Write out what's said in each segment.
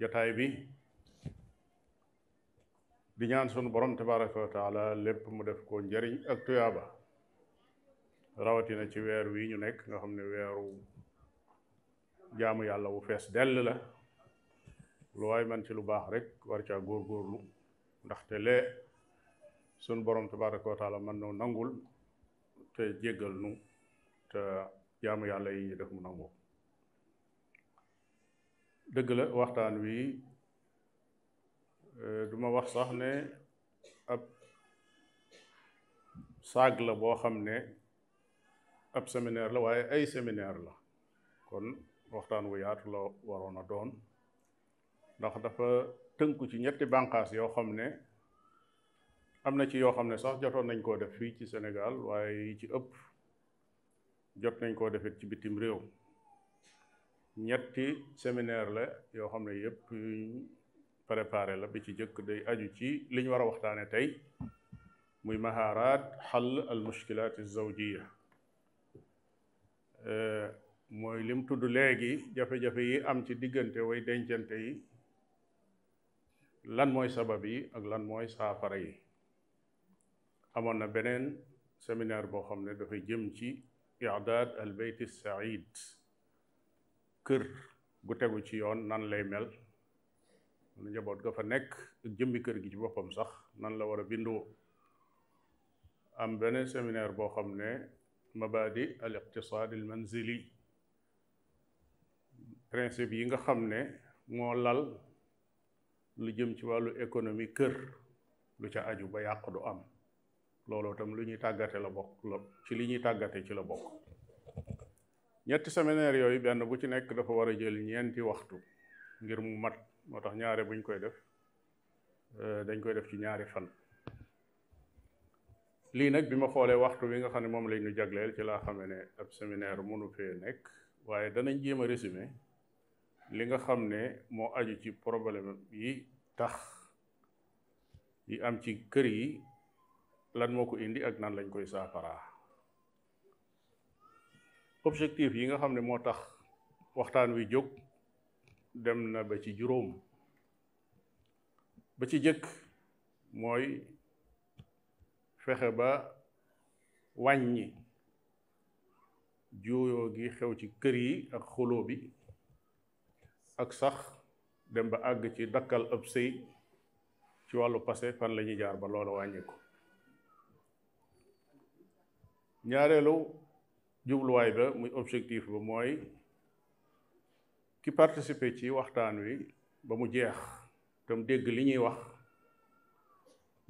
jataay bi di ñaan sunu borom tabaraka wa taala lépp mu def ko njariñ ak tuyaaba rawatina ci weer wi ñu nekk nga xam ne weeru jaamu yàlla wu fees dell la lu waay man ci lu baax rek war caa góorgóorlu ndaxte lee sunu borom tabaraka wa taala man noo nangul te jéggal nu te jaamu yàlla yi ñu def mu nangu dëgg la waxtaan wi euh, duma wax sax ne ab saag la boo xam ne ab séminaire la waaye ay séminaire la kon waxtaan wu yaatu la waroon a doon ndax dafa tënku ci ñetti bànqaas yoo xam ne am na ci yoo xam ne sax jotoon nañ koo def fii ci Sénégal waaye yi ci ëpp jot nañ koo defit ci bitim réew ñetti séminaire la yoo xam ne yëpp yuñ préparé la bi ci jëkk day aju ci li ñu war a waxtaane tey muy mahaaraat xal al mushkilaat zawjiya mooy lim tudd léegi jafe-jafe yi am ci diggante way dencante yi lan mooy sabab yi ak lan mooy saafara yi amoon na beneen séminaire boo xam ne dafay jëm ci i'daad al bayt as-sa'iid kër gu tegu ci yoon nan lay mel lu njaboot ga fa nekk ak jëmmi kër gi ci boppam sax nan la war a bindoo am beneen séminaire boo xam ne mabadi al iqtisaad al manzili principe yi nga xam ne moo lal lu jëm ci wàllu économie kër lu ca aju ba yàq du am looloo tam lu ñuy tàggate la bokk la ci li ñuy tàggate ci la bokk ñetti séminaire yooyu benn bu ci nekk dafa war a jël ñeenti waxtu ngir mu mat moo tax ñaare buñ koy def dañ koy def ci ñaari fan lii nag bi ma xoolee waxtu bi nga xam ne moom lañ ñu jagleel ci laa xamee ne ab séminaire mënu fee nekk waaye danañ jéem a résumé li nga xam ne moo aju ci problème yi tax yi am ci kër yi lan moo ko indi ak nan lañ koy saafaraa objectif yi nga xam ne moo tax waxtaan wi jóg dem na ba ci juróom ba ci jëkk mooy fexe ba wàññi juuyoo gi xew ci kër yi ak xuloo bi ak sax dem ba àgg ci dakkal ab sëy ci wàllu passé fan la ñuy jaar ba loola wàññi ko ñaareelu jubluwaay ba muy objectif ba mooy ki participer ci waxtaan wi ba mu jeex te mu dégg li ñuy wax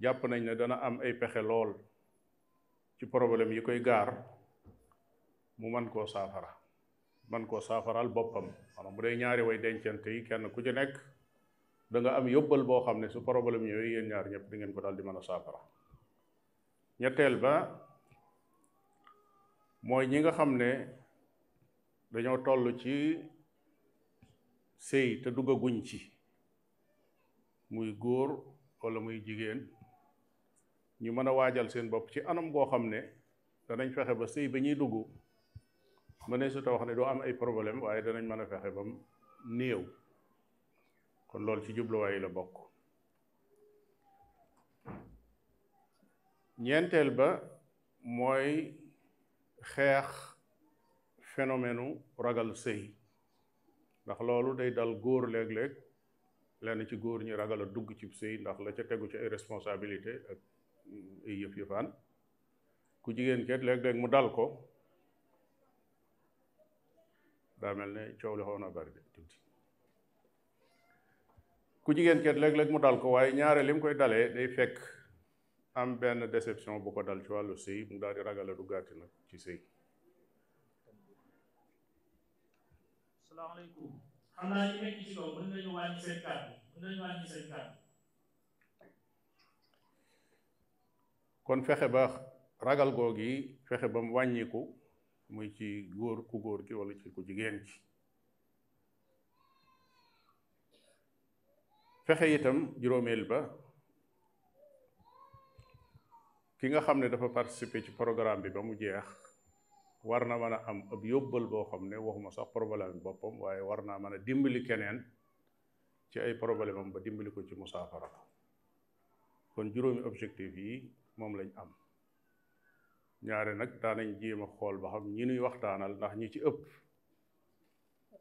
jàpp nañ ne dana am ay pexe lool ci problème yi koy gaar mu mën koo saafara man koo saafaral boppam maanaam bu dee ñaari way dencante yi kenn ku ci nekk da nga am yóbbal boo xam ne su problème ñëwee yéen ñaar ñëpp di ngeen ko daal di mën a saafara ñetteel ba mooy ñi nga xam ne dañoo toll ci sëy te duggaguñ ci muy góor wala muy jigéen ñu mën a waajal seen bopp ci anam goo xam ne danañ fexe ba sëy ba ñuy dugg mënee su ta wax ne doo am ay problème waaye danañ mën a fexe ba mu néew kon loolu ci jubluwaay la bokk ñeenteel ba mooy xeex phénomène ragal sëy ndax loolu day dal góor léeg-léeg lenn ci góor ñi ragal a dugg ci sëy ndax la ca tegu ci ay responsabilité ak ay yëf yëfaan ku jigéen ket léeg-léeg mu dal ko daa mel ne coow li xaw na bari de tuuti ku jigéen ket léeg-léeg mu dal ko waaye ñaare li mu koy dalee day fekk am benn déception bu ko dal ci wàllu sëy mu daal di ragal a duggaati nag ci sëy salaamaaleykum xam naa ñu nekk ci kaw mën nañu wàññi seen kàddu mën nañu wàññi seen kàddu kon fexe ba ragal googu yi fexe ba mu wàññiku muy ci góor ku góor ki wala ci ku jigéen ci fexe itam juróomeel ba ki nga xam ne dafa participer ci programme bi ba mu jeex war na mën a am ab yóbbal boo xam ne waxuma sax problème bi boppam waaye war naa mën a dimbali keneen ci ay problème am ba dimbali ko ci musaafara kon juróomi objectif yi moom lañ am ñaare nag daanañ jéem a xool ba xam ñi nuy waxtaanal ndax ñi ci ëpp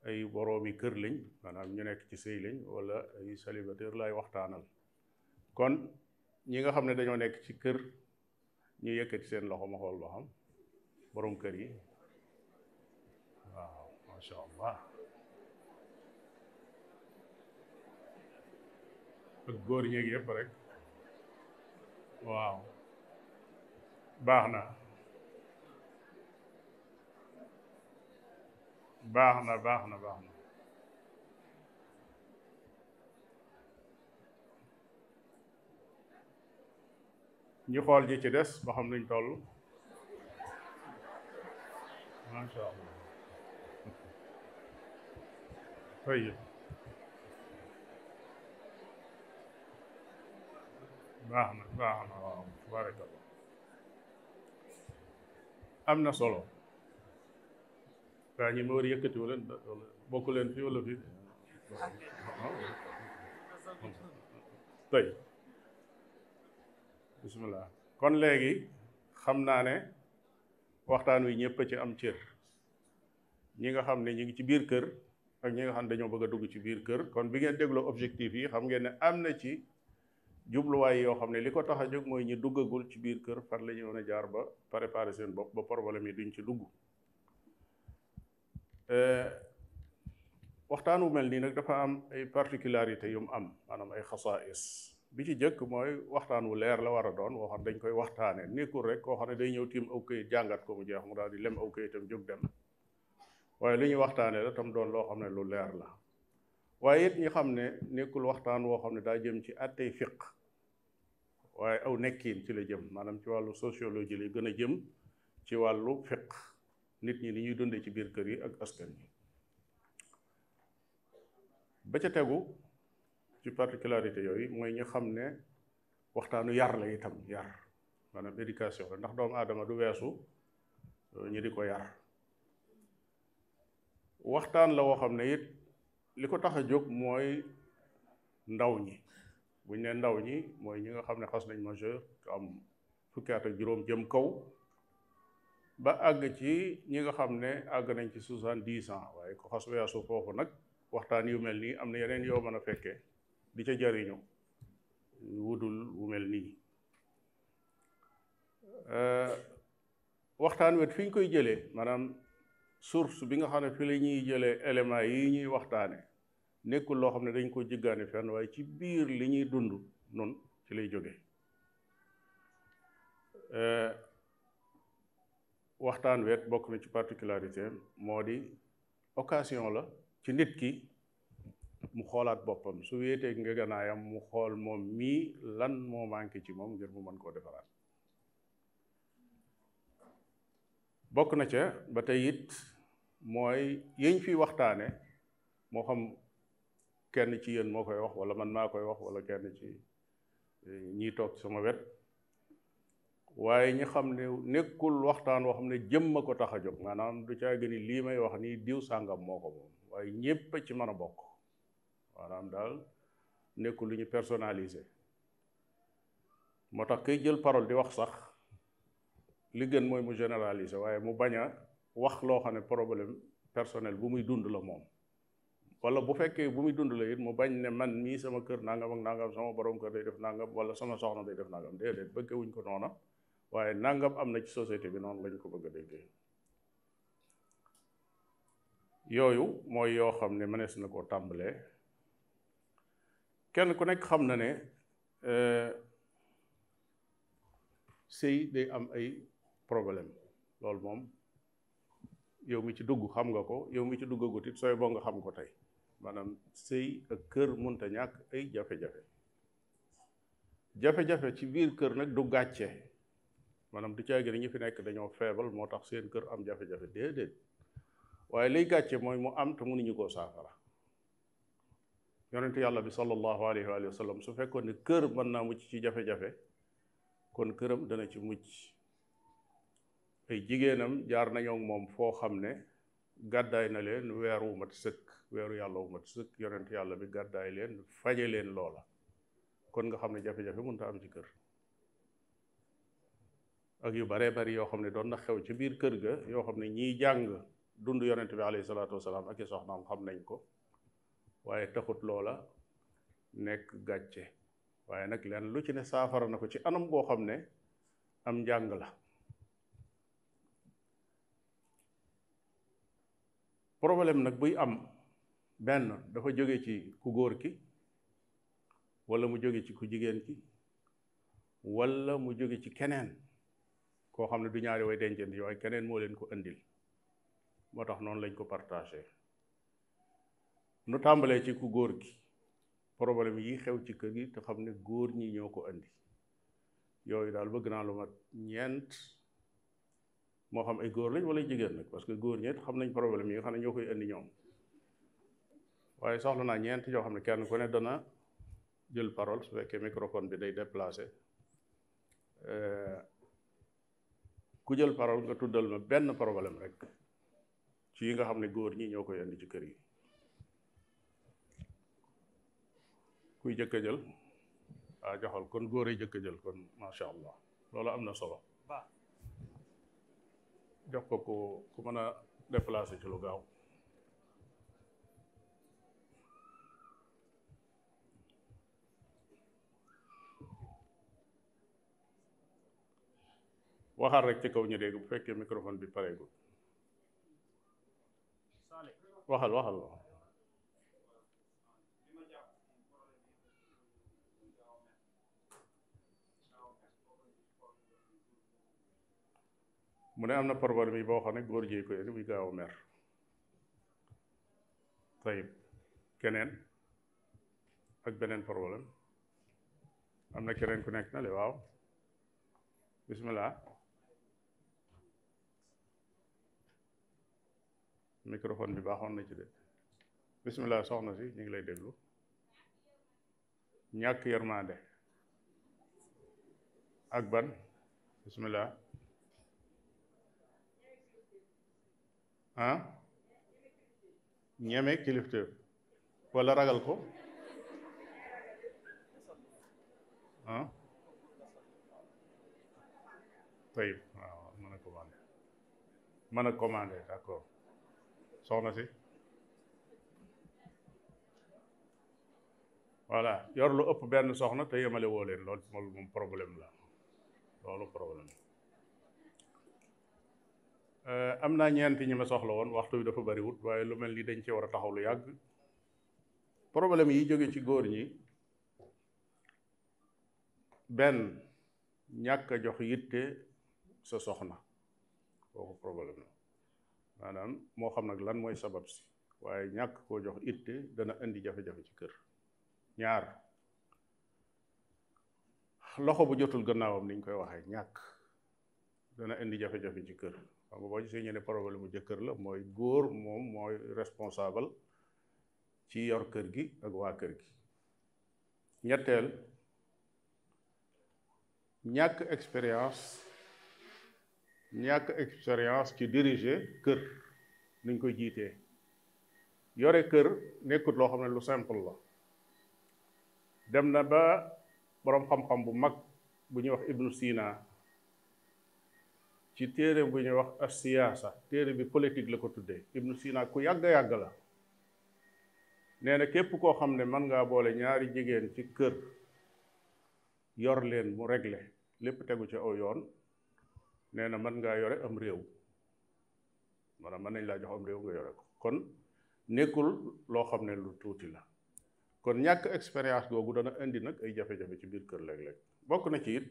ay boroomi kër lañ maanaam ñu nekk ci sëy lañ wala ay célibataire lay waxtaanal kon ñi nga xam ne dañoo nekk ci kër ñu yëkkati seen loxo ma xool loo xam boroom kër yi waaw macha allah ak góor ñeeg yëpp rek waaw baax na baax na baax na baax na ñu xool ji ci des ba xam nañ toll macha allah tayib baax na baax na waaw barakallah am na solo gaa ñi ma war yëkkati wu leen bokk leen fii wala fii tey bisimilah kon léegi xam naa ne waxtaan wi ñëpp a ci am cër ñi nga xam ne ñu ngi ci biir kër ak ñi nga xam ne dañoo bëgg a dugg ci biir kër kon bi ngeen dégloo objectif yi xam ngeen ne am na ci jubluwaay yoo xam ne li ko tax a jóg mooy ñu duggagul ci biir kër fan la ñu mën a jaar ba préparer seen bopp ba problème yi duñ ci dugg waxtaan wu mel nii nag dafa am ay particularités yu mu am maanaam ay xasaais bi ci jëkk mooy waxtaan wu leer la war a doon woo xam dañ koy waxtaanee nekkul rek koo xam ne day ñëw tiim aw këyit jàngat ko mu jeex mu daal di lem aw këyitam jóg dem waaye lu ñuy waxtaanee la tam doon loo xam ne lu leer la waaye it ñu xam ne nekkul waxtaan woo xam ne daa jëm ci àttey fiq waaye aw nekkiin ci la jëm maanaam ci wàllu sociologie lay gën a jëm ci wàllu fiq nit ñi ni ñuy dundee ci biir kër yi ak askan yi ba ca tegu ci particularité yooyu mooy ñu xam ne waxtaanu yar la itam yar maanaam éducation la ndax doomu aadama du weesu ñu di ko yar waxtaan la woo xam ne it li ko tax a jóg mooy ndaw ñi buñ ne ndaw ñi mooy ñi nga xam ne xas nañ majeur am fukki at ak juróom jëm kaw ba àgg ci ñi nga xam ne àgg nañ ci soixante-dix ans waaye ko xas weesu foofu nag waxtaan yu mel nii am na yeneen yoo mën a fekkee di ca jariñu wudul wu mel nii waxtaan wet fi ñu koy jëlee maanaam source bi nga xam ne fi la ñuy jëlee éléments yi ñuy waxtaane nekkul loo xam ne dañ ko jiggaane fenn waaye ci biir li ñuy dund noonu ci lay jóge waxtaan wet bokk na ci particularité moo di occasion la ci nit ki mu xoolaat boppam su wéetee nga ganaayam mu xool moom mii lan moo manqué ci moom ngir mu mën koo defaraat bokk na ca ba tey it mooy yiñ fi waxtaane moo xam kenn ci yéen moo koy wax wala man maa koy wax wala kenn ci ñi toog sama wet waaye ñi xam ne nekkul waxtaan woo xam ne jëmm a ko tax a jóg maanaam du caa gëni lii may wax nii diw sàngam moo ko moom waaye ñépp a ci mën a bokk maanaam daal nekkul lu ñu personnalisé moo tax kiy jël parole di wax sax li gën mooy mu généraliser waaye mu bañ a wax loo xam ne problème personnel bu muy dund la moom wala bu fekkee bu muy dund la it mu bañ ne man mii sama kër nangam ak nangam sama borom kër day def nangam wala sama soxna day def nangam déedéet bëggee wuñ ko noona waaye nangam am na ci société bi noonu lañ ko bëgg a déggee yooyu mooy yoo xam ne mënees na koo tàmbalee kenn ku nekk xam na ne sëy day am ay problème loolu moom yow mi ci dugg xam nga ko yow mi ci duggagut it sooy boo nga xam ko tey maanaam sëy ak kër munta ñàkk ay jafe-jafe jafe-jafe ci biir kër nag du gàcce maanaam du caagi ni ñu fi nekk dañoo feebal moo tax seen kër am jafe-jafe déedéet waaye liy gàcce mooy mu am te mënuñu koo saafara yonentu yàlla bi sallallahu alayhi wa sallam su fekkoon ne kër mën naa mucc ci jafe-jafe kon këram dana ci mucc ay jigéenam jaar nañoo moom foo xam ne gàddaay na leen weer wu mat sëkk weeru yàlla wu mat sëkk yonent yàlla bi gàddaay leen faje leen loola kon nga xam ne jafe-jafe mënta am ci kër ak yu baree bari yoo xam ne doon na xew ci biir kër ga yoo xam ne ñiy jàng dund yonent bi alayhi salaatu wasalaam ak i soxnaam xam nañ ko waaye taxut loola nekk gàcce waaye nag leen lu ci ne saafara na ko ci anam goo xam ne am njàng la problème nag buy am benn dafa jóge ci ku góor ki walla mu jóge ci ku jigéen ki walla mu jóge ci keneen koo xam ne du ñaari way dencante waaye keneen moo leen ko indil moo tax noonu lañ ko partagé nu tàmbalee ci ku góor gi problème yi xew ci kër gi te xam ne góor ñi ñoo ko indi yooyu daal bëgg naa lu mat ñeent moo xam ay góor lañ wala jigéen nag parce que góor ñeent xam nañ problème yi nga xam ne ñoo koy indi ñoom waaye soxla naa ñeent yoo xam ne kenn ku ne dana jël parole su fekkee microphone bi day déplacé ku jël parole nga tuddal ma benn problème rek ci yi nga xam ne góor ñi ñoo koy indi ci kër yi kuy jëkk a jël ah joxal kon góor yi jëkk a jël kon macha allah loolu am na solo jox ko ku ku mën a déplacé ci lu gaaw waxal rek ci kaw ñu dégg bu fekkee microphone bi pareegul waxal waxal waxal mu ne am na problème yi boo xam ne góor jee ko yéen muy gaaw a mer tayib keneen ak beneen problème am na keneen ku nekk na le waaw bismillah microphone bi baaxoon na ci de bismillah soxna si ñu ngi lay déglu ñàkk yërmande ak ban bismillah ah ñeme kilifteef wala ragal ko ah tayib waaw mën a commandé mën a commandé d'accord soxna si voilà yor lu ëpp benn soxna te yemale woo leen loolu moom problème la loolu problème eh, am naa ñeenti ñi ma soxla woon waxtu bi dafa bariwut waaye lu mel ni dañ ci war a taxaw lu yàgg problème yi jóge ci góor ñi benn ñàkk a jox yitte sa soxna kooku problème la maanaam moo xam nag lan mooy sabab si waaye ñàkk koo jox itte dana indi jafe-jafe ci kër ñaar loxo bu jotul gannaawam niñ koy waxee ñàkk dana indi jafe-jafe ci kër xam nga boo gisee ñu ne problème mu jëkkër la mooy góor moom mooy responsable ci yor kër gi ak waa kër gi ñetteel ñàkk expérience ñàkk expérience ci diriger kër nuñ koy jiitee yore kër nekkut loo xam ne lu simple la dem na ba boroom xam-xam bu mag bu ñuy wax Ibnu Sina ci téere bu ñuy wax as siyaasa téere bi politique la ko tuddee ibnu sina ku yàgg a yàgg la nee na képp koo xam ne mën ngaa boole ñaari jigéen ci kër yor leen mu réglé lépp tegu ci aw yoon nee na mën ngaa yore am réew maanaam mën nañ laa jox am réew nga yore ko kon nekkul loo xam ne lu tuuti la kon ñàkk expérience googu dana indi nag ay jafe-jafe ci biir kër léeg-léeg bokk na ci it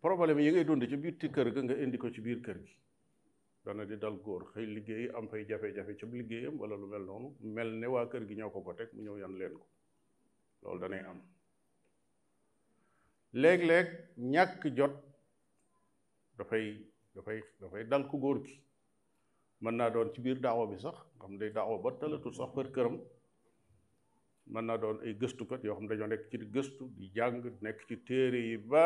problème yi ngay dund ci biir ti kër ga nga indi ko ci biir kër gi dana di dal góor xëy liggéey am fay jafe-jafe ci liggéeyam wala lu mel noonu mel ne waa kër gi ñoo ko ko teg mu ñëw yan leen ko loolu danay am léeg-léeg ñàkk jot dafay dafay dafay dal ku góor gi mën naa doon ci biir daawa bi sax xam day daawa ba talatul sax kër këram mën naa doon ay gëstukat yoo xam ne dañoo nekk ci gëstu di jàng nekk ci téere yi ba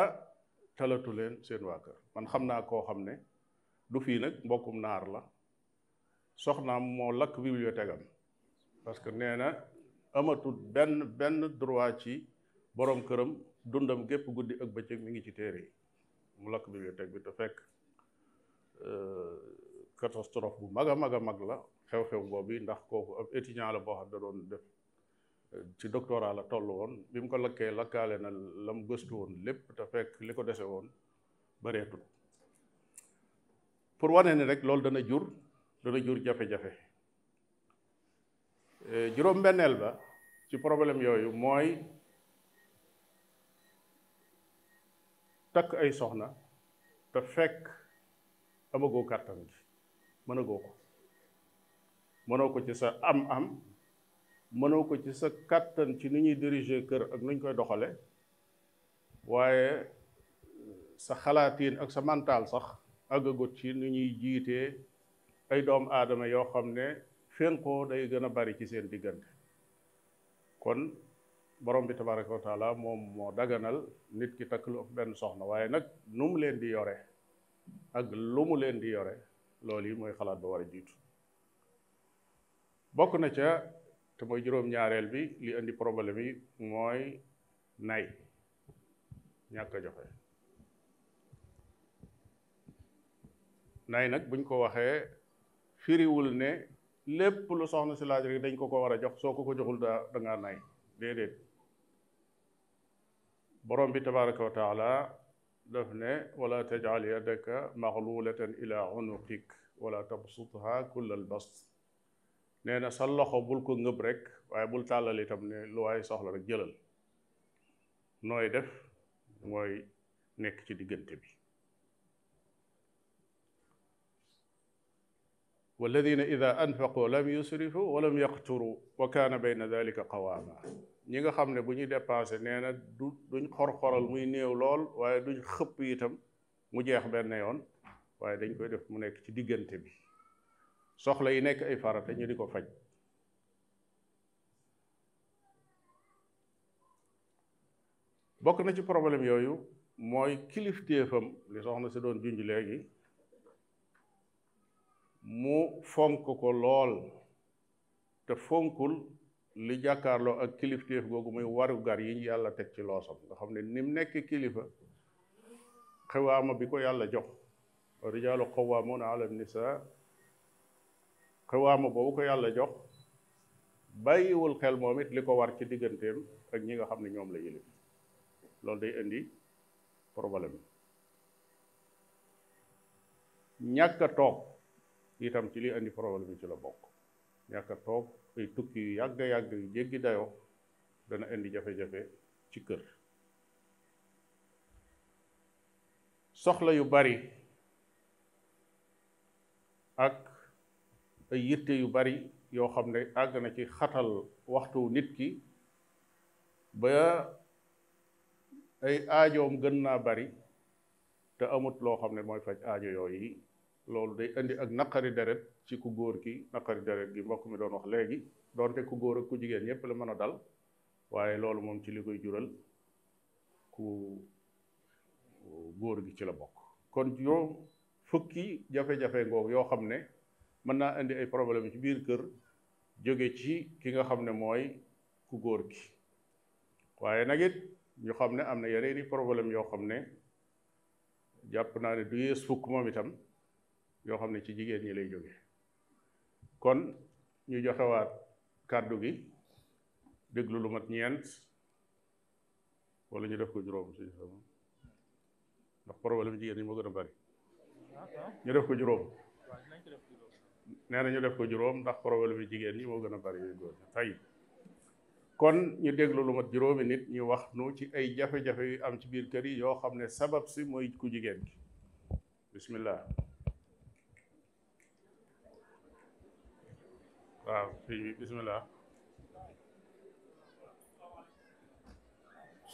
talatu leen seen waa kër man xam naa koo xam ne du fii nag mbokkum naar la soxnaam moo lakk bibliothèque am parce que nee na amatul benn benn droit ci borom këram dundam gépp guddi ak bëccëg mi ngi ci téere yi mu lakk bibliothèque bi te fekk euh, catastrophe bu mag a mag a mag la xew-xew boobu ndax kooku ab étudiant la boo xam da doon def euh, ci doctorat la toll woon bi mu ko lakkee lakkaale na la mu gëstu woon lépp te fekk li ko dese woon bareetul pour wane ni rek loolu dana jur dana jur jafe-jafe Euh, juróom-benneel ba ci problème yooyu mooy takk ay soxna te fekk amagoo kàttan gi mënagoo ko mënoo ko ci sa am-am mënoo ko ci sa kàttan ci ni ñuy diriger kër ak nu ñu koy doxale waaye sa xalaatiin ak sa mental sax àggagut ci ni ñuy jiitee ay doom aadama yoo xam ne fénqoo day gën a bari ci seen diggante kon borom bi tabaraka wa taala moom moo daganal nit ki takk lu ëpp benn soxna waaye nag nu mu leen di yore ak lu mu leen di yore loolu yi mooy xalaat ba war a jiitu bokk na ca te mooy juróom-ñaareel bi li indi problème yi mooy nay ñàkk a joxe nay nag buñ ko waxee firiwul ne lépp lu soxna si laaj rek dañ ko ko war a jox soo ko ko joxul da dangaa nay déedéet borom bi tabaraka wa taala daf ne wala tajal yadaka maxlulatan ila unuqik wala tabsutha kulla albast nee na sa loxo bul ko ngëb rek waaye bul tàllal itam ne lu waaye soxla rek jëlal nooy def mooy nekk ci diggante bi walladina ida anfaqu lam yusrifu wa lam yaqturu wa kaana bayna dalika qawaama ñi nga xam ne bu ñuy dépensé nee na du duñ xor-xoral muy néew lool waaye duñ xëpp itam mu jeex benn yoon waaye dañ koy def mu nekk ci diggante bi soxla yi nekk ay farata ñu di ko faj bokk na ci problème yooyu mooy kilifteefam li soxna si doon junj léegi mu fonk ko lool te fonkul li jàkkaarloo ak kilifteef googu muy warugar yi ñu yàlla teg ci loosam nga xam ne ni mu nekk kilifa xewaama bi ko yàlla jox rijaalu qawwaamuuna ala nisaa xewaama boobu ko yàlla jox bàyyiwul xel moom it li ko war ci digganteem ak ñi nga xam ne ñoom la yilif loolu day indi problème ñàkk a toog itam ci li indi problème yi ci la bokk ñàkk a toog ay tukki yu yàgg yàgg yu jéggi dayoo dana indi jafe-jafe ci kër soxla yu bari ak ay yitte yu bari yoo xam ne àgg na ci xatal waxtu nit ki ba ay aajoom gën naa bari te amut loo xam ne mooy faj aajo yooyu loolu day indi ak naqari deret ci ku góor ki naqari deret gi mbokk mi doon wax léegi doonte ku góor ak ku jigéen ñépp la mën a dal waaye loolu moom ci li koy jural ku góor gi ci la bokk kon juróom fukki jafe-jafe ngoog yoo xam ne mën naa indi ay problème ci biir kër jóge ci ki nga xam ne mooy ku góor gi waaye nag it ñu xam ne am na yeneen i problème yoo xam ne jàpp naa ne du yées fukk moom itam yoo xam ne ci jigéen ñi lay jóge kon ñu joxewaat kàddu gi déglu lu mat ñeent wala ñu def ko juróom suñu sama ndax problème jigéen ñi moo gën a bari ñu def ko juróom nee na ñu def ko juróom ndax problème yi jigéen ñi moo gën a bari yooyu góor ñi tey kon ñu déglu lu mat juróomi nit ñu wax nu ci ay jafe-jafe yu am ci biir kër yi yoo xam ne sabab si mooy ku jigéen ki bismillah waaw sëñ bi bismillah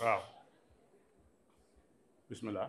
waaw bismillah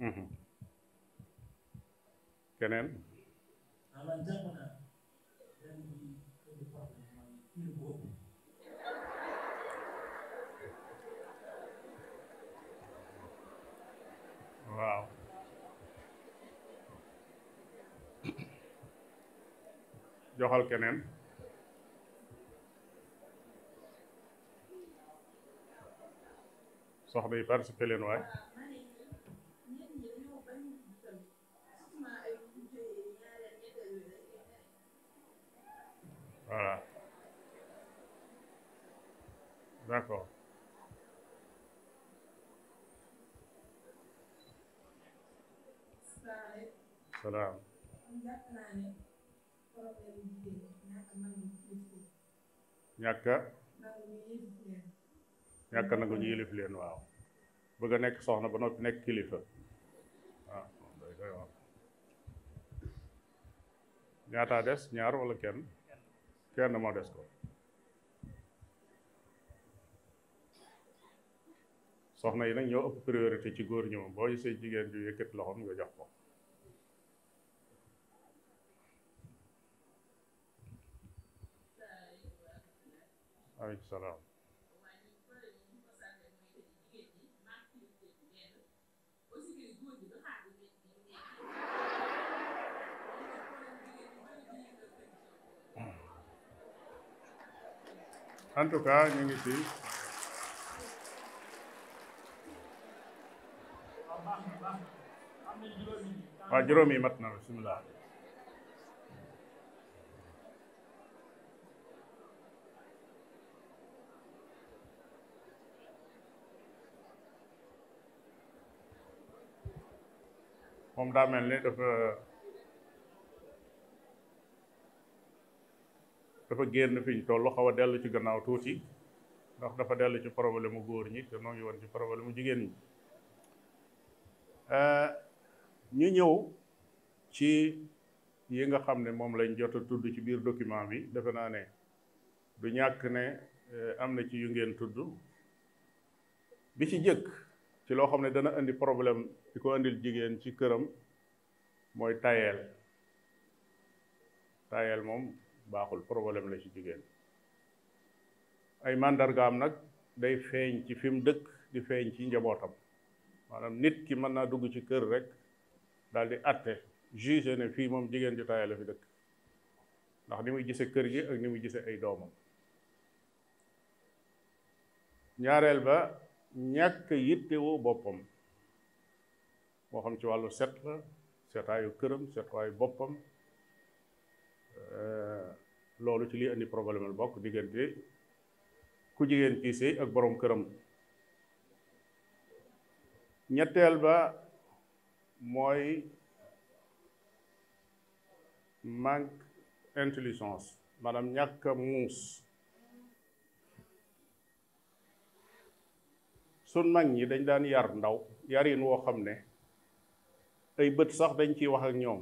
Mhm. keneen waaw joxal keneen soxna yi participer leen waay voilà d'accord salaam ñàkk a ñàkk nangu ñu yilif leen waaw bëgg a nekk soxna ba noppi nekk kilifa waaw day doy waar ñaataa des ñaar wala kenn kenn moo des ko soxna yi nag ñoo ëpp priorité ci góor ñi moom boo gisee jigéen ju yëkkat loxoom nga jox ko aleykum salaam en tout cas ñu ngi ci waaw juróom yi mat na bismillah moom daa mel ni dafa dafa génn fi ñu toll xaw a dellu ci gannaaw tuuti ndax dafa dellu ci problème mu góor ñi te noo ngi woon ci problème mu jigéen ñi ñu ñëw ci yi nga xam ne moom lañ jot a tudd ci biir document bi defe naa ne du ñàkk ne eh, am na ci yu ngeen tudd bi ci jëkk ci loo xam ne dana indi problème di ko indil jigéen ci këram mooy tayeel tayeel moom baaxul problème la ci jigéen ay màndargaam nag day feeñ ci fi mu dëkk di feeñ ci njabootam maanaam nit ki mën naa dugg ci kër rek daal di atte jugé ne fii moom jigéen ju taay la fi dëkk ndax ni muy gise kër gi ak ni muy gise ay doomam ñaareel ba ñàkk yittewoo boppam moo xam ci wàllu set la setaayu këram setaayu boppam euh, loolu ci lii indi problème la bokk diggante ku jigéen kii sëy ak boroom këram ñetteel ba mooy manque intelligence maanaam ñàkk a muus sun mag ñi dañ daan yar ndaw yarin woo xam ne ay bët sax dañ ciy wax ak ñoom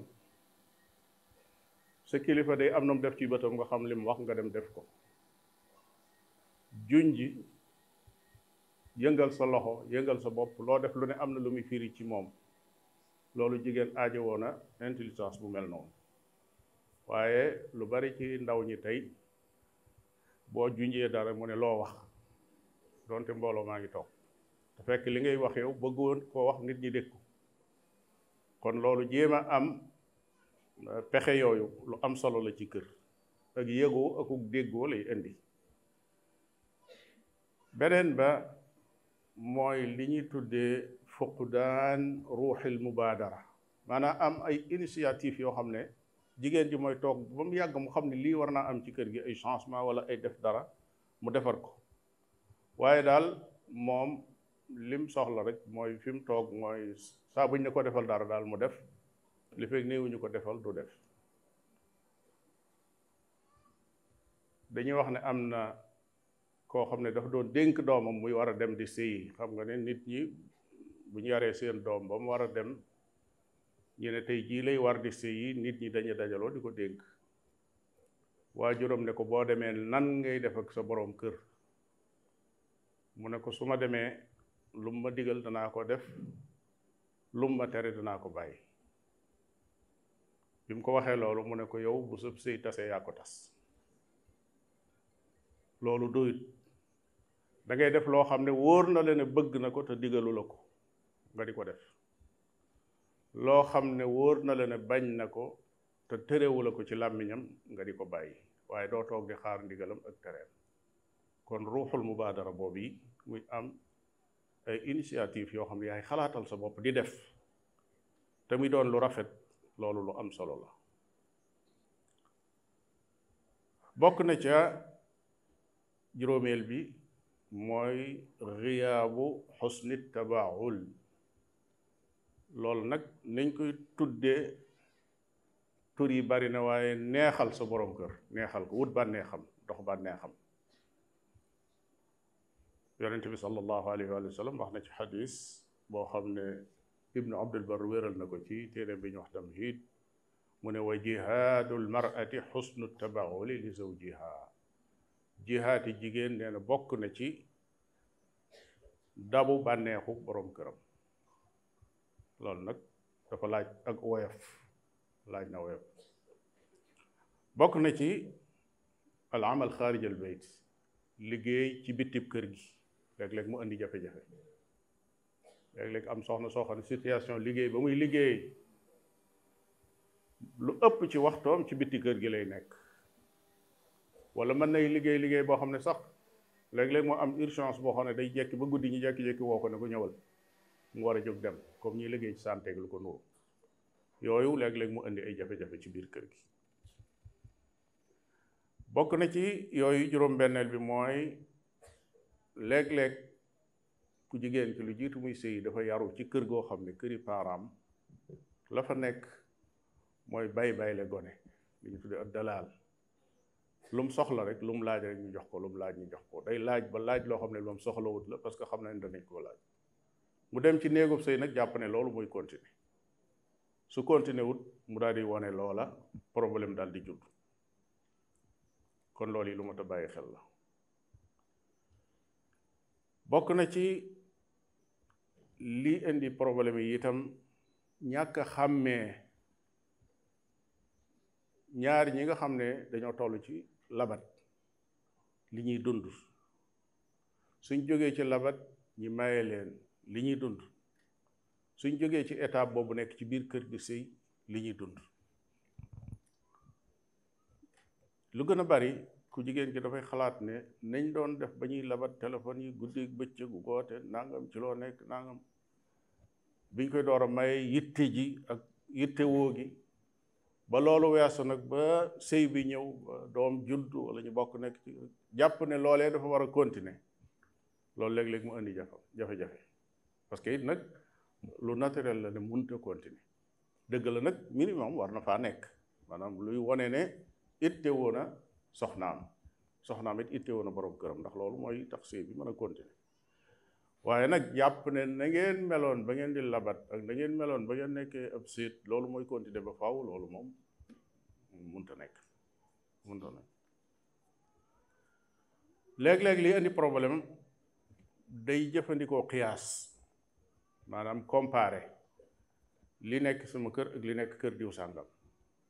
sa kilifa day am na mu def ci bëtam nga xam li mu wax nga dem def ko junji yëngal sa loxo yëngal sa bopp loo def lu ne am na lu muy firi ci moom loolu jigéen aajo woon na intelligence bu mel noonu waaye lu bari ci ndaw ñi tey boo junjee dara mu ne loo wax donte mbooloo maa ngi toog te fekk li ngay wax yow bëggoon koo wax nit ñi dégg ko kon loolu jéem a am euh, pexe yooyu lu am solo la ci kër ak yëgoo akuk déggoo lay indi beneen ba mooy li ñuy tuddee fuqdaan ruuxil mubaadara maanaam am ay initiative yoo xam ne jigéen ji mooy toog ba mu yàgg mu xam ne lii war naa am ci kër gi ay changement wala ay def dara mu defar ko waaye daal moom lim soxla rek mooy fi mu toog mooy saa buñ ne ko defal dara daal mu def li fekk néewuñu ko defal du def dañuy wax ne am na koo xam ne dafa doon dénk doomam muy war a dem di sëyi xam nga ne nit ñi bu ñu yaree seen doom ba mu war a dem ñu ne tey jii lay war di sëyi nit ñi dañu dajaloo di ko dénk waajuram ne ko boo demee nan ngay def ak sa boroom kër mu ne ko su ma demee lu mu ma digal danaa ko def lu mu ma tere danaa ko bàyyi bi mu ko waxee loolu mu ne ko yow bu sëb sëy tasee yaa ko tas loolu doyut da ngay def loo xam ne wóor na la ne bëgg na ko te digalu la ko nga di ko def loo xam ne wóor na la ne bañ na ko te terewu la ko ci làmmiñam nga di ko bàyyi waaye doo toog di xaar ndigalam ak tereem kon ruuxul mubaadara boobu yi muy am ay initiative yoo xam ne yaay xalaatal sa bopp di def te muy doon lu rafet loolu lu am solo la bokk na ca juróomeel bi mooy riyaabu xusni tabaawul loolu nag nañ koy tuddee tur yi bari na waaye neexal sa borom kër neexal ko wut bànneexam dox bànneexam yonente bi sallallahu alayhi wa sallam wax na ci xadis boo xam ne ibnu abdul bar wéral na ko ci téere bi ñu wax tamhiid mu ne wa jihaadul mar'ati xusnu tabaxuli li zawjiha jihaati jigéen nee na bokk na ci dabu bànneexu boroom këram loolu nag dafa laaj ak woyof laaj na woyof bokk na ci al amal xaarij al bayt liggéey ci bitib kër gi léeg-léeg mu indi jafe-jafe léeg-léeg am soxna soo xam ne situation liggéey ba muy liggéey lu ëpp ci waxtoom ci bitti kër gi lay nekk wala mën nay liggéey liggéey boo xam ne sax léeg-léeg moo am urgence boo xam ne day jekki ba guddi ñu jekki-jekki woo ko ne ko ñëwal mu war a jóg dem comme ñuy liggéey ci santé lu ko nuru yooyu léeg-léeg mu indi ay jafe-jafe ci biir kër gi bokk na ci yooyu juróom-benneel bi mooy léeg-léeg ku jigéen ki lu jiitu muy sëy dafa yaru ci kër goo xam ne këri paaraam la fa nekk mooy bay bay le gone li ñu tuddee ak dalaal lu mu soxla rek lu mu laaj rek ñu jox ko lu mu laaj ñu jox ko day laaj ba laaj loo xam ne moom soxlawut la parce que xam nañ danañ koo laaj mu dem ci néegub sëy nag jàpp ne loolu muy continuer su continuer wut mu daal di wane loola problème daal di judd kon loolu yi lu mat a bàyyi xel la bokk na ci lii indi problème yi itam ñàkk a xàmmee ñaar ñi nga xam ne dañoo toll ci labat li ñuy dund suñ jógee ci labat ñi maye leen li ñuy dund suñ jógee ci étape boobu nekk ci biir kër gi sëy li ñuy dund lu gën a bari ku jigéen ki dafay xalaat ne nañ doon def ba ñuy labat téléphone yi guddi bëccëg goote nangam ci loo nekk nangam biñ koy door a maye yitte ji ak yitte woo gi ba loolu weesu nag ba sëy bi ñëw ba doom judd wala ñu bokk nekk ci jàpp ne loolee dafa war a continuer loolu léeg-léeg mu indi jafe jafe-jafe parce que it nag lu naturel la ne mënut a continuer dëgg la nag minimum war na faa nekk maanaam luy wone ne itte woon a soxnaam soxnaam it itte woon a borom këram ndax loolu mooy tax sëy bi mën a continuer waaye nag jàpp ne na ngeen meloon ba ngeen di labat ak na ngeen meloon ba ngeen nekkee ab séet loolu mooy continuer ba faaw loolu moom munta nekk munta nekk léeg-léeg li indi problème day jëfandikoo xiyaas maanaam comparé li nekk sama kër ak li nekk kër diw sàngam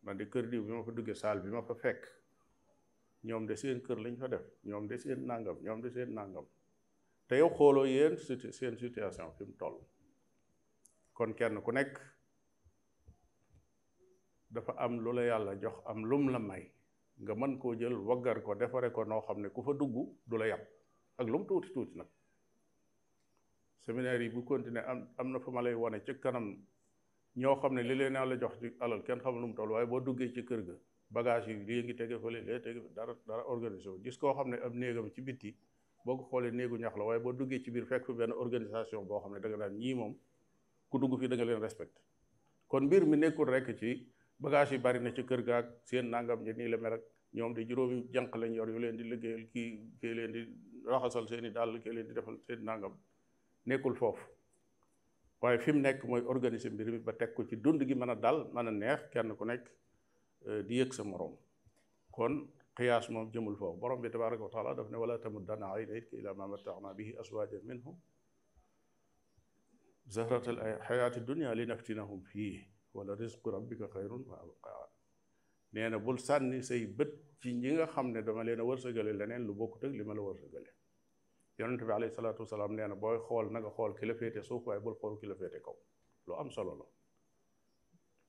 man de kër diw bi ma fa duggee saal bi ma fa fekk ñoom de seen kër lañ fa def ñoom de seen nangam ñoom de seen nangam te yow xooloo yéen seen situation fi mu toll kon kenn ku nekk dafa am lu la yàlla jox am lum la may nga mën koo jël waggar ko defare ko noo xam ne ku fa dugg du la yàpp ak lum tuuti tuuti nag séminaire yi bu continuer am am na fa ma lay wane ci kanam ñoo xam ne li leen yàlla jox ci alal kenn xamul lu mu toll waaye boo duggee ci kër ga bagage yi lii ngi tege fële lee tege dara dara organisé wu gis koo xam ne am néegam ci bitti boo ko xoolee néegu ñax la waaye boo duggee ci biir fekk fi benn organisation boo xam ne da nga naan ñii moom ku dugg fii da nga leen respecté kon mbir mi nekkul rek ci bagage yi bari na ci kër gaak seen nangam ñi nii la mel ak ñoom de juróomi jànq lañ yor yu leen di liggéeyal kii kii leen di raxasal seen i dàll kii leen di defal seen nangam nekkul foofu waaye fi mu nekk mooy organiser mbir mi ba teg ko ci dund gi mën a dal mën a neex kenn ku nekk di yëg sa morom kon xiyaas moom jëmul foofu borom bi tabaraka wa taala daf ne wala tamuddanna aynayka ila ma mattaxna bihi aswajan minhum zahrat al xayaati dunia li naftinahum fii wala risqu rabbika xayrun wa abqa nee na bul sànni say bët ci ñi nga xam ne dama leen a wërsëgale leneen lu bokkut ak li ma la wërsëgale yonent bi alayhi salaatu wasalaam nee na booy xool na nga xool ki la féete suuf waaye bul xool ki la féete kaw lu am solo la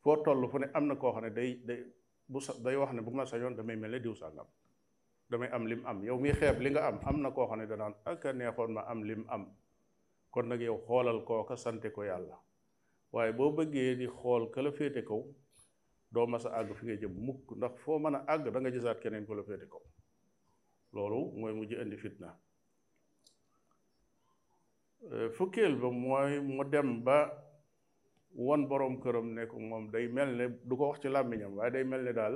foo toll fu ne am na koo xam ne day day bu sa day wax ne bu ma sañoon damay mel ne diw sàngam damay am lim am yow miy xeeb li nga am am na koo xam ne danaan ak a neexoon ma am lim am kon nag yow xoolal kooka sante ko yàlla waaye boo bëggee di xool ka la féete kaw doo mas a àgg fi nga jëm mukk ndax foo mën a àgg da nga gisaat keneen ku la féete kaw loolu mooy mujj indi fitna fukkeel ba mooy mu dem ba won boroom këram ne ko moom day mel ne du ko wax ci làmmiñam waaye day mel ne daal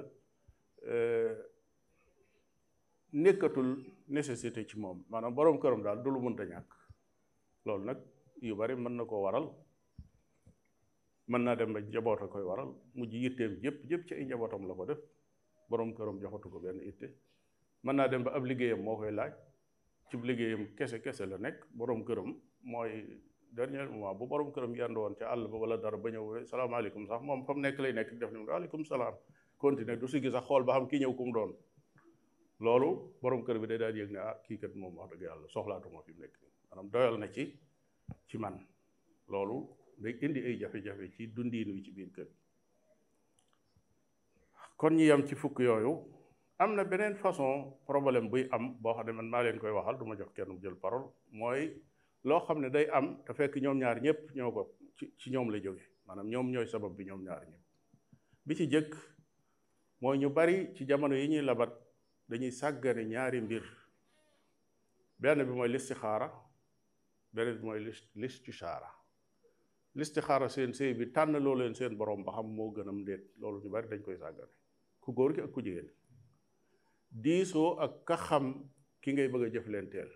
nekkatul nécessité ci moom maanaam boroom këram daal du lu mënta ñàkk loolu nag yu bari mën na koo waral mën naa dem ba njaboot a koy waral mujj yitteem yëpp yëpp ci ay njabootam la ko def boroom këram joxatu ko benn itte mën naa dem ba ab liggéeyam moo koy laaj ci liggéeyam kese kese la nekk borom këram mooy dernier moment bu borom këram yendu woon ci àll ba wala dara ba ñëw rek salaamaaleykum sax moom fa mu nekk lay nekk def ni waaleykum salaam continuer du siggi sax xool ba xam ki ñëw ku mu doon loolu borom kër bi day daal di yëg ne ah kii kat moom wax dëgg yàlla soxlaatuma fi mu nekk nii maanaam doyal na ci ci man loolu day indi ay jafe-jafe ci dundiin wi ci biir kër gi kon ñu yem ci fukk yooyu am na beneen façon problème buy am boo xam ne man maa leen koy waxal du ma jox kenn mu jël parole mooy loo xam ne day am te fekk ñoom ñaar ñëpp ñoo ko ci ci ñoom la jóge maanaam ñoom ñooy sabab bi ñoom ñaar ñëpp bi ci jëkk mooy ñu bari ci jamono yi ñuy labat dañuy sàggane ñaari mbir benn bi mooy listixaara benn bi mooy listishaara listixaara seen sëy bi tànn loo leen seen borom ba xam moo gënam déet loolu ñu bari dañ koy sàggane ku góor ki ak ku jigéen diisoo ak ka xam ki ngay bëgg a jëflanteel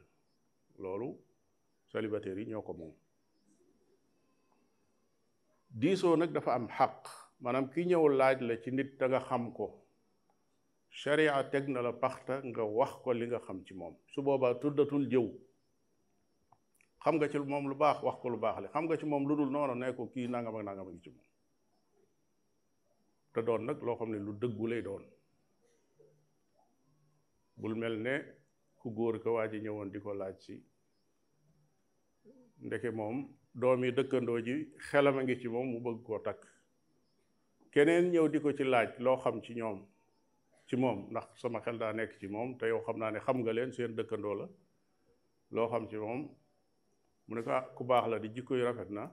loolu célibataire yi ñoo ko moom diisoo nag dafa am xaq maanaam ki ñëw laaj la ci nit da nga xam ko sharia teg na la paxta nga wax ko li nga xam ci moom su boobaa tuddatul jëw xam nga ci moom lu baax wax ko lu baax li xam nga ci moom lu dul noonu ne ko kii nangam ak nangam a ngi ci moom te doon nag loo xam ne lu dëggu lay doon bul mel ne ku góor ko waa ji ñëwoon di ko laaj si ndeke moom doom yi dëkkandoo ji xelam a ngi ci moom mu bëgg koo takk keneen ñëw di ko ci laaj loo xam ci ñoom ci moom ndax sama xel daa nekk ci moom te yow xam naa ne xam nga leen seen dëkkandoo la loo xam ci moom mu ne ko ah ku baax la di jikko yu rafet na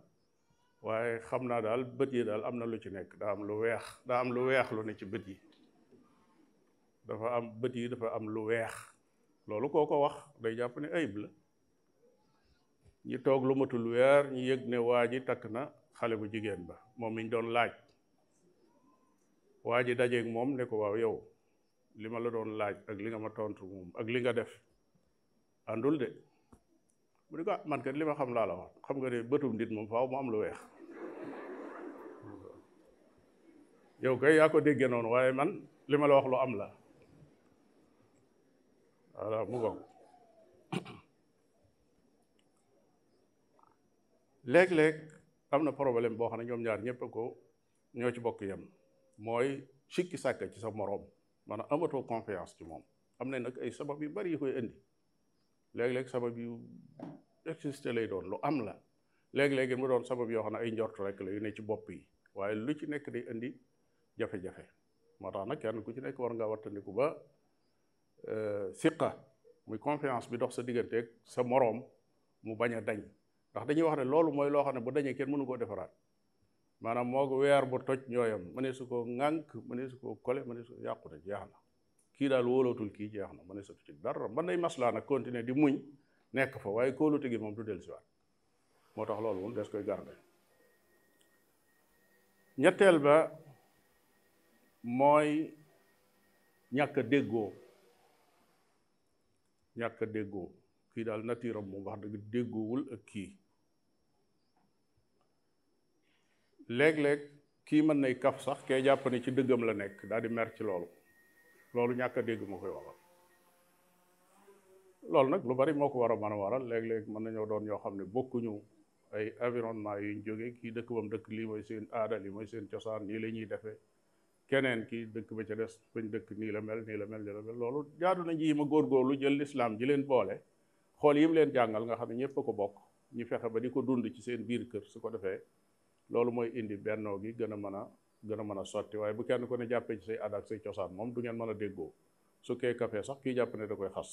waaye xam naa daal bët yi daal am na lu ci nekk daa am lu weex daa am lu weex lu ne ci bët yi dafa am bët yi dafa am lu weex loolu koo ko wax day jàpp ne ayib la ñi toog lu matul weer ñu yëg ne waa ji takk na xale bu jigéen ba moom miñ doon laaj waa ji dajeeg moom ne ko waaw yow li ma la doon laaj ak li nga ma tontu moom ak li nga def àndul de mu ne ko ah, man kat li ma xam laa la wax xam nga ne bëtum nit moom faaw mu am lu weex yow kay yaa ko déggee noonu waaye man li ma la wax lu am la voilà mu ngoog léeg-léeg am na problème boo xam ne ñoom ñaar ñëpp ko ñoo ci bokk yem mooy sikki sàkk ci sa moroom maanaam amatoo confiance ci moom am na nag ay sabab yu bari yu koy indi léeg-léeg sabab yu existé lay doon lu am la léeg-léeg mu doon sabab yoo xam ne ay njort rek la yu ne ci bopp yi waaye lu ci nekk day indi jafe-jafe moo tax nag kenn ku ci nekk war ngaa wattandiku ba siqa muy confiance bi dox sa digganteeg sa moroom mu bañ a dañ ndax dañuy wax ne loolu mooy loo xam ne bu dañee kenn mënu koo defaraat maanaam moo ko weer bu toj ñooyam ma ne su ko ŋànk ma ne su ko kole ma ne su yàqu na jeex na kii daal wóolootul kii jeex na ma ne satu ci dara man day maslaa nag continuer di muñ nekk fa waaye kóolute gi moom du del siwaat moo tax loolu moom des koy garde ñetteel ba mooy ñàkk a déggoo ñàkk a déggoo kii daal nature am moom wax dëgg déggoowul ak kii léeg-léeg kii mën nay kaf sax kee jàpp ne ci dëggam la nekk daal di mer ci loolu loolu ñàkk a dégg moo koy waral loolu nag lu bari moo ko war a mën a waral léeg-léeg mën nañoo doon ñoo xam ne bokkuñu ay environnement yuñ jóge kii dëkk bam dëkk lii mooy seen aada lii mooy seen cosaan nii la ñuy defee keneen ki dëkk ba ca des fañ dëkk nii la mel nii la mel nii la mel loolu jaadu na ji ma góorgóorlu jël lislaam ji leen boole xool yim leen jàngal nga xam ne ñëpp a ko bokk ñu fexe ba di ko dund ci seen biir kër su ko defee loolu mooy indi bennoo gi gën a mën a gën a mën a sotti waaye bu kenn ku ne jàppee ci say aada ak say cosaan moom du ngeen mën a déggoo su kee café sax kii jàpp ne da koy xas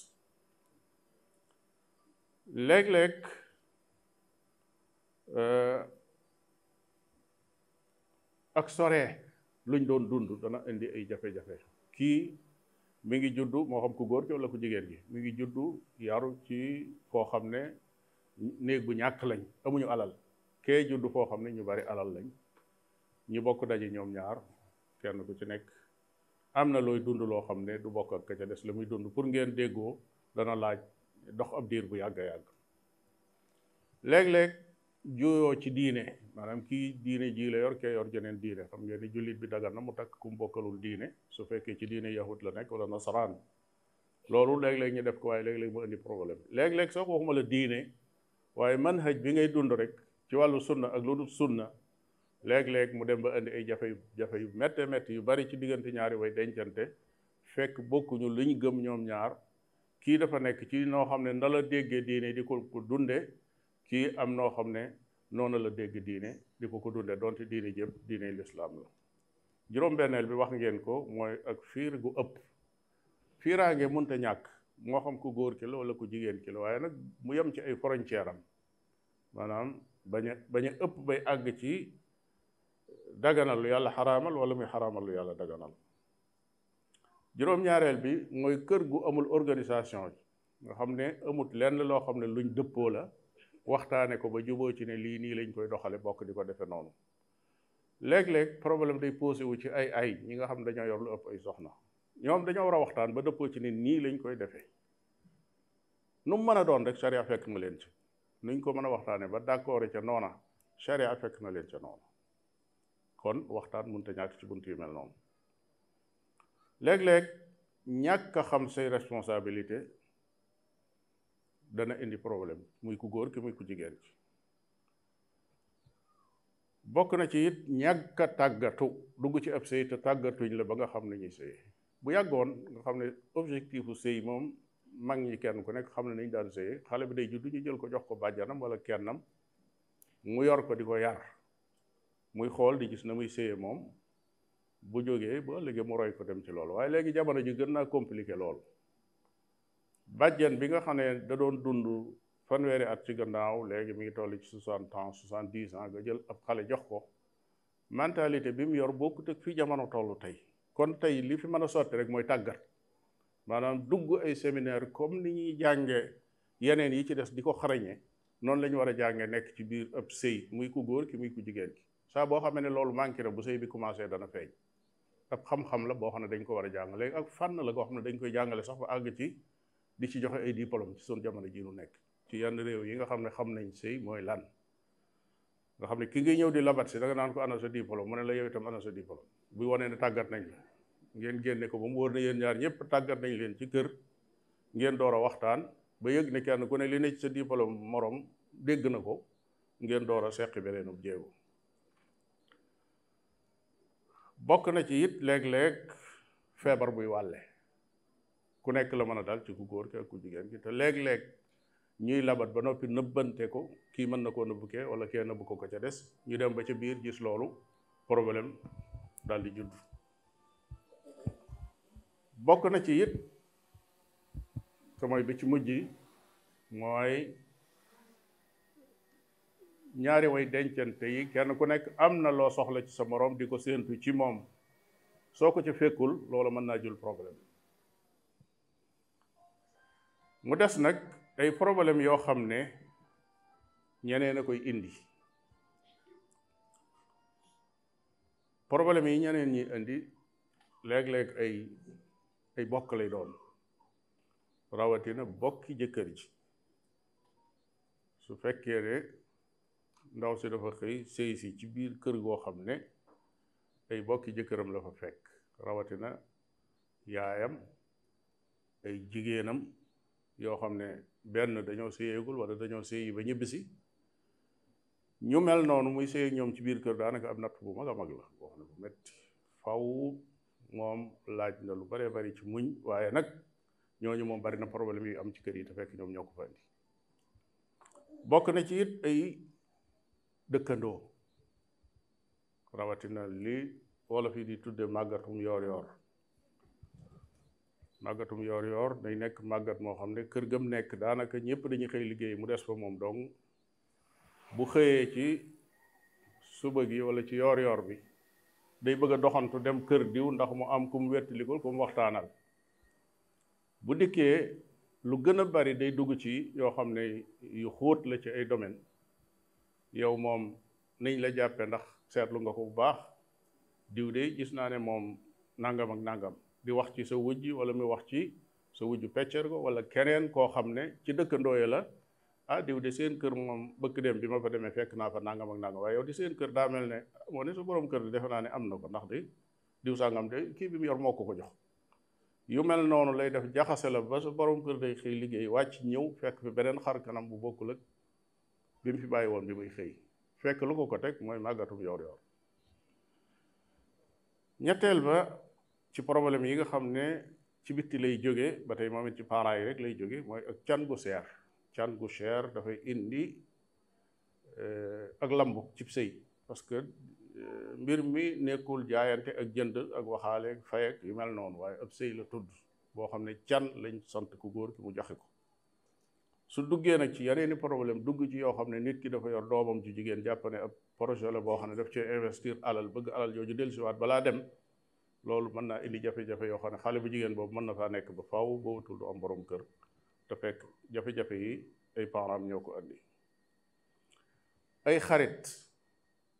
léeg-léeg ak soree luñ doon dund dana indi ay jafe-jafe kii mi ngi juddu moo xam ku góor ki walla ku jigéen gi mi ngi juddu yaru ci koo xam ne néeg bu ñàkk lañ amuñu alal kee juddu foo xam ne ñu bari alal lañ ñu bokk daje ñoom ñaar kenn ku ci nekk am na looy dund loo xam ne du bokk ak ka ca des la muy dund pour ngeen déggoo dana laaj dox ab diir bu yàgg a yàgg léeg-léeg juyoo ci diine maanaam kii diine ji la yor kee yor jeneen diine xam ngeen ni jullit bi dagan na mu takk ku mu bokkalul diine su fekkee ci diine yahud la nekk wala nasaraan loolu léeg-léeg ñu def ko waaye léeg-léeg mu indi problème léeg-léeg soo ko waxuma la diine waaye manhaj bi ngay dund rek ci wàllu sunna ak lu dul sunna léeg-léeg mu dem ba indi ay jafe yu jafe yu métte métti yu bari ci diggante ñaari way dencante fekk bokkuñu lu ñu gëm ñoom ñaar kii dafa nekk ci noo xam ne nda la déggee diine di ko ko dunde kii am noo xam ne noonu la dégg diine di ko ko dunde donte diine jëpp diine lislaam la juróom-benneel bi wax ngeen ko mooy ak fiir gu ëpp fiiraange mënta ñàkk moo xam ku góor ki la wala ku jigéen ki la waaye nag mu yem ci ay frontière am maanaam bañ a bañ a ëpp bay àgg ci daganal lu yàlla xaraamal wala muy xaraamal lu yàlla daganal juróom-ñaareel bi mooy kër gu amul organisation yi nga xam ne amut lenn loo xam ne luñ dëppoo la waxtaane ko ba juboo ci ne lii nii lañ koy doxale bokk di ko defe noonu léeg-léeg problème day posé wu ci ay ay ñi nga xam ne dañoo yor lu ëpp ay soxna ñoom dañoo war a waxtaan ba dëppoo ci ne nii lañ koy defee nu mu mën a doon rek charia fekk na leen ci nuñ ko mën a waxtaanee ba d'accord ca noona charia fekk na leen ca noona kon waxtaan mënut a ñàkk ci bunt yu mel noonu léeg-léeg ñàkk a xam say responsabilité dana indi problème muy ku góor ki muy ku jigéen ci bokk na ci it ñàkk a tàggatu dugg ci ab sëy te tàggatuñ la ba nga xam ne ñuy sëy bu yàggoon nga xam ne objectif u sëy moom mag ñi kenn ku nekk xam ne nañ daan sëy xale bi day juddu ñu jël ko jox ko bàjjanam wala kennam mu yor ko di ko yar muy xool di gis na muy séyee moom bu jógee ba léegi mu roy ko dem ci loolu waaye léegi jamono ji gën naa compliqué loolu bàjjen bi nga xam ne da doon dund fanweeri at ci gannaaw léegi mi ngi toll ci soixante ans soixante dix ans nga jël ab xale jox ko mentalité bi mu yor bokkut ak fi jamono toll tey kon tey li fi mën a sotti rek mooy tàggat maanaam dugg ay séminaire comme ni ñuy jàngee yeneen yi ci des di ko xarañee noonu la ñu war a jàngee nekk ci biir ëpp sëy muy ku góor ki muy ku jigéen ki saa boo xamee ne loolu manqué na bu sëy bi commencé dana feeñ ab xam-xam la boo xam ne dañ ko war a jàng léegi ak fànn la goo xam ne dañ koy jàngale sax ba àgg ci di ci joxe ay diplôme ci suñu jamono ji nu nekk ci yenn réew yi nga xam ne xam nañ sëy mooy lan nga xam ne ki ngay ñëw di labat si da nga naan ko ana sa diplôme mu ne la yow itam ana sa diplôme bu wanee ne tàggat nañ la ngeen génne ko ba mu wóor ne yéen ñaar ñëpp tàggat nañ leen ci kër ngeen door a waxtaan ba yëg ne kenn ku ne li ne ci sa diplôme morom dégg na ko ngeen door a seqi beneenub jéego bokk na ci it léeg-léeg feebar buy wàlle ku nekk la mën a dal ci ku góor ki ak ku jigéen ki te léeg-léeg ñuy labat ba noppi nëbbante ko kii mën na koo nëbb kee wala kee nëbb ko ko ca des ñu dem ba ca biir gis loolu problème daal di judd bokk na ci it te mooy bi ci mujj yi mooy ñaari way dencante yi kenn ku nekk am na loo soxla ci sa moroom di ko séentu ci moom soo ko ci fekkul loolu mën naa jul problème mu des nag ay problème yoo xam ne ñeneen a koy indi problème yi ñeneen ñi indi léeg-léeg ay ay bokk lay doon rawatina bokki jëkkër ji su fekkee ne ndaw si dafa xëy sëy si ci biir kër goo xam ne ay bokki jëkkëram la fa fekk rawatina yaayam ay jigéenam yoo xam ne benn dañoo séyeegul wala dañoo séyi ba ñibbisi ñu mel noonu muy séy ak ñoom ci biir kër daanaka ab natt bu mag a mag la boo xam ne bu metti faw moom laaj na lu baree bari ci muñ waaye nag ñooñu moom bari na problème yu am ci kër yi te fekk ñoom ñoo ko fa indi bokk na ci it ay dëkkandoo rawatina li wolof yi di tudde màggatum yoor yoor màggatum yoor yoor day nekk màggat moo xam ne kër gëm nekk daanaka ñëpp dañuy xëy liggéey mu des fa moom dong bu xëyee ci suba gi wala ci yoor yoor bi day bëgg a doxantu dem kër diw ndax mu am ku mu wettalikul ku mu waxtaanal bu dikkee lu gën a bari day dugg ci yoo xam ne yu xóot la ci ay domaine yow moom niñ la jàppee ndax seetlu nga ko bu baax diw de gis naa ne moom nangam ak nangam di wax ci sa wujj wala muy wax ci sa wujju peccer ko wala keneen koo xam ne ci dëkkandooye la ah diw de seen kër moom bëkk dem bi ma fa demee fekk naa fa nangam ak nangam waaye yow di seen kër daa mel ne moo ne sa borom kër di defe naa ne am na ko ndax de diw sàngam de kii bi mu yor moo ko ko jox yu mel noonu lay def jaxase la ba sa borom kër day xëy liggéey wàcc ñëw fekk fi beneen xar kanam bu bokkul ak bi mu fi bàyyi woon bi muy xëy fekk lu ko ko teg mooy màggatum yoor yoor ñetteel ba ci problème yi nga xam ne ci bitti lay jóge ba tey moom it ci parents yi rek lay jóge mooy ak can gu seer can gu seer dafay indi ak lambu cib sëy parce que mbir mi nekkul jaayante ak jënd ak waxaale ak fay ak yu mel noonu waaye ab sëy la tudd boo xam ne can lañ sant ku góor ki mu joxe ko su duggee nag ci yeneen i problème dugg ci yoo xam ne nit ki dafa yor doomam ju jigéen jàpp ne ab projet la boo xam ne daf cee investir alal bëgg alal jooju dellusiwaat balaa dem loolu mën naa indi jafe-jafe yoo xam ne xale bu jigéen boobu mën na faa nekk ba faaw ba wutul du am borom kër te fekk jafe-jafe yi ay parents ñoo ko andi ay xarit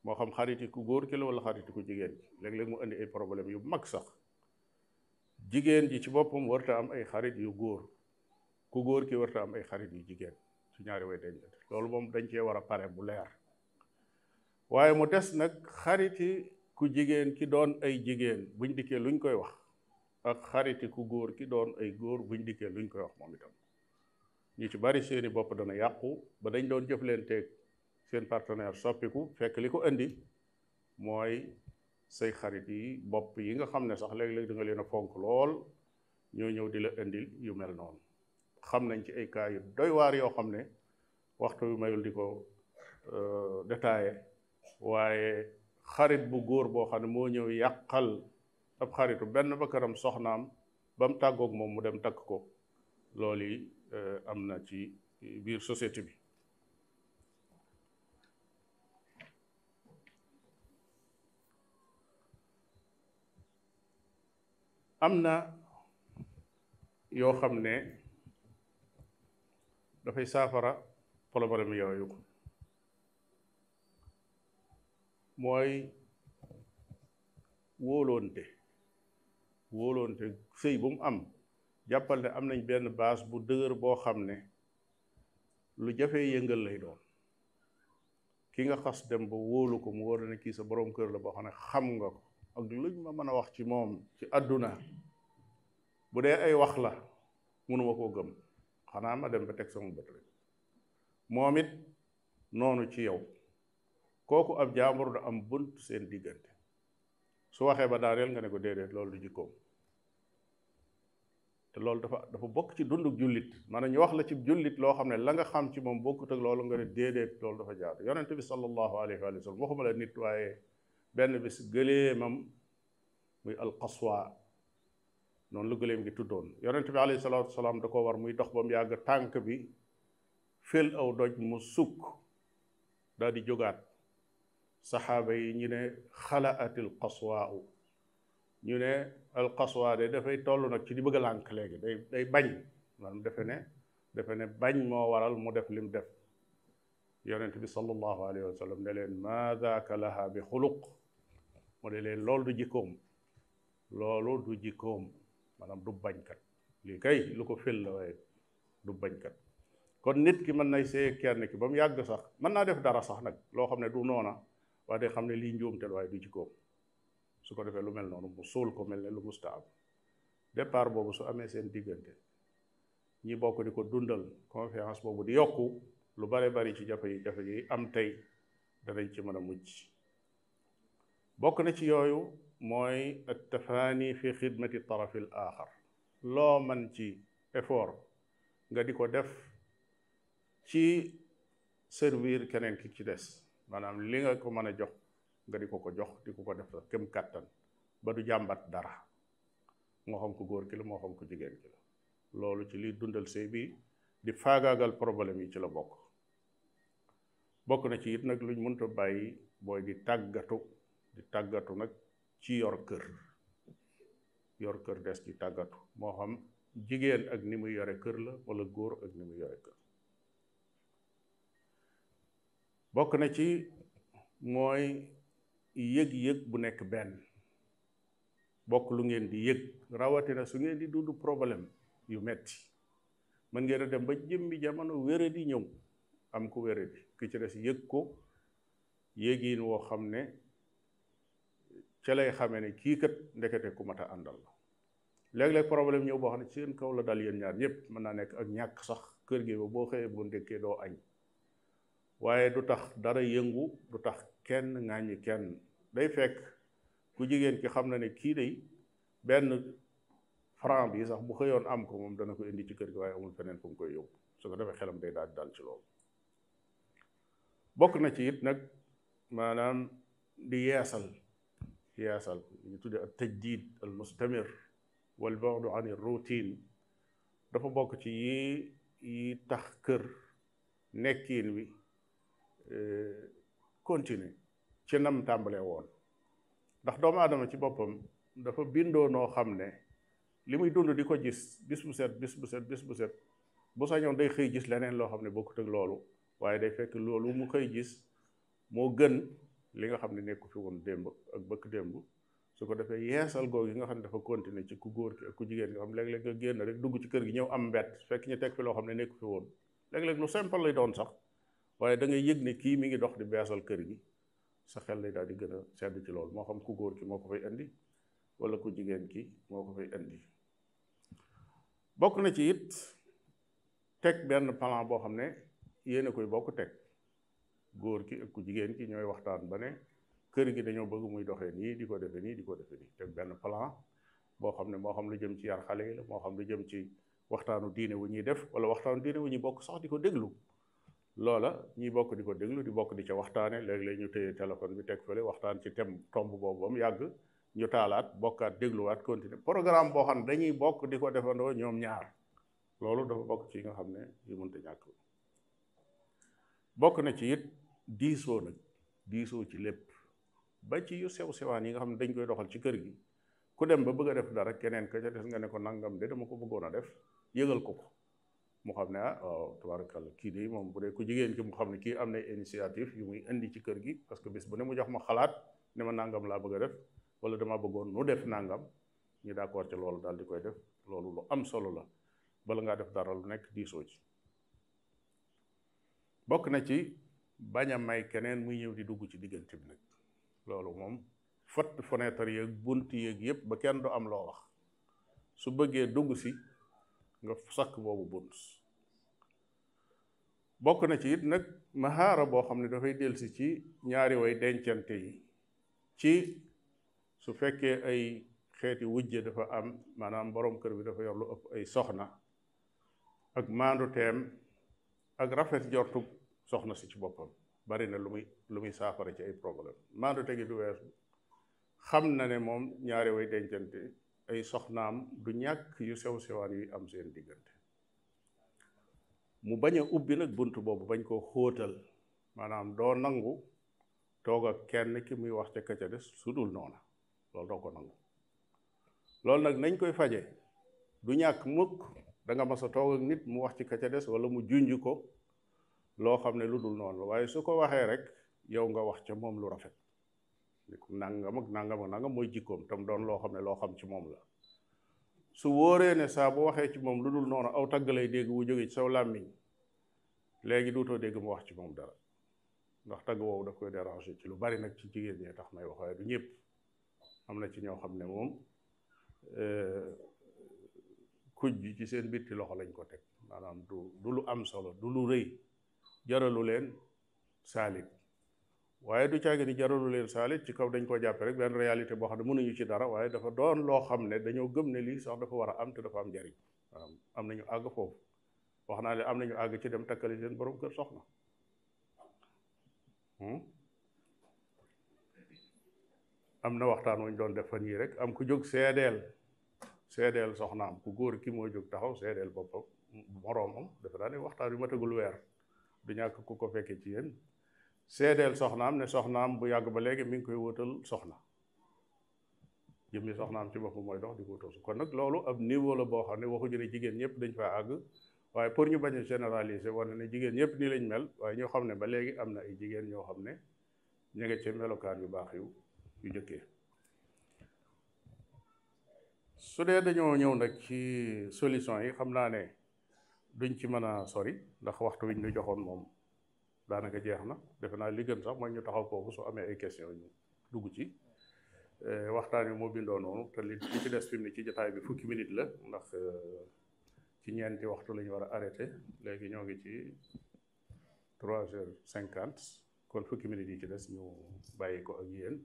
moo xam xariti ku góor ki la wala xariti ku jigéen ki léeg-léeg mu indi ay problème yu mag sax jigéen ji ci boppam warta am ay xarit yu góor ku góor ki warta am ay xarit yu jigéen su ñaari way dañ loolu moom dañ cee war a pare bu leer waaye mu des nag xariti ku jigéen ki doon ay jigéen buñ dikkee luñ koy wax ak xariti ku góor ki doon ay góor buñ dikkee luñ koy wax moom itam ñu ci bari seeni bopp dana yàqu ba dañ doon jëflanteeg seen partenaire soppiku fekk li ko indi mooy say xarit yi bopp yi nga xam ne sax léeg-léeg da nga leen a fonk lool ñoo ñëw di la indil yu mel noonu xam nañ ci ay cas yu doy waar yoo xam ne waxtu bi mayul di ko détaillé waaye xarit bu góor boo xam ne moo ñëw yàqal ab xaritu benn bakkaram soxnaam ba mu tàggoog moom mu dem takk ko loolu yi am na ci biir société bi am na yoo xam ne dafay saafara problème yooyu mooy wóoloonte wóoloonte sëy bu mu am jàppal ne am nañ benn base bu dëgër boo xam ne lu jafee yëngal lay doon ki nga xas dem ba wóolu ko mu war ne kii sa borom kër la boo xam ne xam nga ko ak luñ ma mën a wax ci moom ci àdduna bu dee ay wax la mënuma koo gëm xanaa ma dem ba teg sama bët rek moom it noonu ci yow kooku ab jaambur da am bunt seen diggante su waxee ba daaneel nga ne ko déedéet loolu du jikkoom te loolu dafa dafa bokk ci dundu jullit maanaam ñu wax la ci jullit loo xam ne la nga xam ci moom bokkut ak loolu nga ne déedéet loolu dafa jaar yonent bi sallallahu alayhi wa sallam waxuma la nit waaye benn bis gëleemam muy alqaswa noonu la gëleem gi tuddoon yonent bi alayhi salaatu wasalaam da ko war muy dox ba mu yàgg tànk bi fél aw doj mu sukk daal di jógaat saxaaba yi ñu ne xalaatil qaswaa ñu ne alxaswa de dafay toll nag ci di bëgg a lànk léegi day day bañ man defe ne defe ne bañ moo waral mu def lim def yonent bi sallallahu alayhi wa sallam ne leen ma daaka laha bi xuluq mu ne leen loolu du jikkoom loolu du jikkoom maanaam du bañkat lii kay lu ko fil la waaye du bañkat kon nit ki mën nay see kenn ki ba mu yàgg sax mën naa def dara sax nag loo xam ne du noona waaye day xam ne lii njuumte la waaye du jikkoom su ko defee lu mel noonu mu suul ko mel ne lu musta am départ boobu su amee seen diggante ñi bokk di ko dundal confiance boobu di yokku lu bare bari ci jafe yi jafe yi am tey danañ ci mën a mucc bokk na ci yooyu mooy at tafaani fi xidmati tarafi l axar loo man ci effort nga di ko def ci servir keneen ki ci des maanaam li nga ko mën a jox nga di ko ko jox di ko ko def sa kem kàttan ba du jàmbat dara moo xam ko góor ki la moo xam ko jigéen ki la loolu ci liy dundal sëy bi di faagaagal problème yi ci la bokk bokk na ci it nag luñ mënta bàyyi booy di tàggatu di tàggatu nag ci yor kër yor kër des ci tàggatu moo xam jigéen ak ni muy yore kër la walla góor ak ni muy yore kër bokk na ci mooy yëg-yëg bu nekk benn bokk lu ngeen di yëg rawatina su ngeen di dund problème yu metti mën ngeen a dem ba jëmmi jamono wére di ñëw am ko wére di ki ci des yëg ko yëgiin woo xam ne ca lay xamee ne kii kat ndekete ku mat a àndal la léeg-léeg problème ñëw boo xam ne ci seen kaw la dal yéen ñaar ñëpp mën naa nekk ak ñàkk sax kër gi ba boo xëyee boo ndékkee doo añ waaye du tax dara yëngu du tax kenn ŋàññi kenn day fekk ku jigéen ki xam na ne kii day benn franc bi sax bu xëyoon am ko moom dana ko indi ci kër gi waaye amul feneen fu mu koy yóbbu su ko defee xelam day daal di dal ci loolu bokk na ci it nag maanaam di yeesal yeesal ñu tudde al tajdid al mustamir wal bu'du an routine dafa bokk ci yi yi tax kër nekkiin wi continuer ci nam tàmbalee woon ndax doomu aadama ci boppam dafa bindoo noo xam ne li muy dund di ko gis bis bu set bis bu set bis bu set bu sañoon day xëy gis leneen loo xam ne bokkut ak loolu waaye day fekk loolu mu xëy gis moo gën li nga xam ne nekku fi woon démb ak bëkk démb su ko defee yeesal googu yi nga xam ne dafa continuer ci ku góor ki ak ku jigéen nga xam léeg-léeg nga génn rek dugg ci kër gi ñëw am mbett fekk ñu teg fi loo xam ne nekku fi woon léeg-léeg lu simple lay doon sax waaye da ngay yëg ne kii mi ngi dox di beesal kër gi sa xel lay daal di gën a sedd ci loolu moo xam ku góor ki moo ko fay indi wala ku jigéen ki moo ko fay indi bokk na ci it teg benn plan boo xam ne yéen a koy bokk teg góor ki ak ku jigéen ki ñooy waxtaan ba ne kër gi dañoo bëgg muy doxee nii di ko defee nii di ko defee nii teg benn plan boo xam ne moo xam lu jëm ci yar xale yi la moo xam lu jëm ci waxtaanu diine wu ñuy def wala waxtaanu diine wu ñuy bokk sax di ko déglu loola ñuy bokk di ko déglu di bokk di ca waxtaane léeg-léeg ñu téye téléphone bi teg fële waxtaan ci thème tomb boobu ba mu yàgg ñu taalaat bokkaat dégluwaat continuer programme boo xam ne dañuy bokk di ko defandoo ñoom ñaar loolu dafa bokk ci yi nga xam ne yu mënta ñàkk la bokk na ci it diisoo nag diisoo ci lépp ba ci yu sew sewaan yi nga xam ne dañ koy doxal ci kër gi ku dem ba bëgg a def dara keneen ka ca des nga ne ko nangam de dama ko bëggoon a def yëgal ko ko mu xam ne ah waaw tabaarakalla kii de moom bu dee ku jigéen ki mu xam ne kii am na initiative yu muy indi ci kër gi parce que bis bu ne mu jox ma xalaat ne ma nangam laa bëgg a def wala dama bëggoon nu def nangam ñu d'accord ci loolu daal di koy def loolu lu am solo la bala ngaa def dara lu nekk diisoo ci bokk na ci bañ a may keneen muy ñëw di dugg ci diggante bi nag loolu moom fëtt fenêtre yeeg bunt yeeg yëpp ba kenn du am loo wax su bëggee dugg si nga sakk boobu bunt bokk na ci it nag mahaara boo xam ne dafay delsi ci ñaari way dencante yi ci su fekkee ay xeeti wujje dafa am maanaam borom kër bi dafa yor lu ëpp ay soxna ak maandu teem ak rafet jortu soxna si ci boppam bari na lu muy lu muy saafara ci ay problème maandu tegi du weesu xam na ne moom ñaari way dencante ay soxnaam du ñàkk yu sew sewaan yuy am seen diggante mu bañ a ubbi nag bunt boobu bañ koo xóotal maanaam doo nangu toog ak kenn ki muy wax ca ka ca des su dul noona loolu doo ko nangu loolu nag nañ koy faje du ñàkk mukk da nga mas a toog ak nit mu wax ci ka ca des wala mu junj ko loo xam ne lu dul noonu la waaye su ko waxee rek yow nga wax ca moom lu rafet ni ko nangam ak nangam ak nangam mooy jikkoom tam doon loo xam ne loo xam ci moom la su wóoree ne saa bu waxee ci moom lu dul noonu aw tagg lay dégg wu jóge ci saw làmmiñ léegi duutoo dégg mu wax ci moom dara ndax tagg woowu daf koy déranger ci lu bari nag ci jigéen ñee tax may wax waaye du ñëpp am na ci ñoo xam ne moom kuj ji ci seen bitti loxo lañ ko teg maanaam du du lu am solo du lu rëy jaralu leen saalit waaye du caagi ni jaralu leen saalit ci kaw dañ ko jàppe rek benn réalité boo xam ne mënuñu ci dara waaye dafa doon loo xam ne dañoo gëm ne lii sax dafa war a am te dafa am njariñ maanaam am nañu àgg foofu wax naa ne am nañu àgg ci dem takkali seen borom kër soxna hmm? am na waxtaan wuñ doon def fan yii rek am ku jóg seedeel seedeel soxnaam ku góor ki moo jóg taxaw seedeel boppam moroomam dafa daa ne waxtaan yu matagul weer du ñàkk ku ko fekkee ci yéen seedeel soxnaam ne soxnaam bu yàgg ba léegi mi ngi koy wutal soxna jëmmi soxnaam ci boppam mooy dox di ko toosu kon nag loolu ab niveau la boo xam ne waxuñu ne jigéen ñëpp dañ faa àgg waaye pour ñu bañ a généraliser wane ne jigéen ñëpp nii lañ mel waaye ñoo xam ne ba léegi am na ay jigéen ñoo xam ne ñu ngi ci melokaan yu baax yu yu jëkkee su dee dañoo ñëw nag ci solution yi xam naa ne duñ ci mën a sori ndax waxtu wiñ ñu joxoon moom daanaka jeex na defe naa li gën sax mooy ñu taxaw foofu su amee ay question ñu dugg ci waxtaan wi moo bindoo noonu te li li ci des fi mu ne ci jotaay bi fukki minute la ndax ci ñeenti waxtu la ñu war a arrêté léegi ñoo ngi ci trois heures cinquante kon fukki minute yi ci des ñu bàyyi ko ak yéen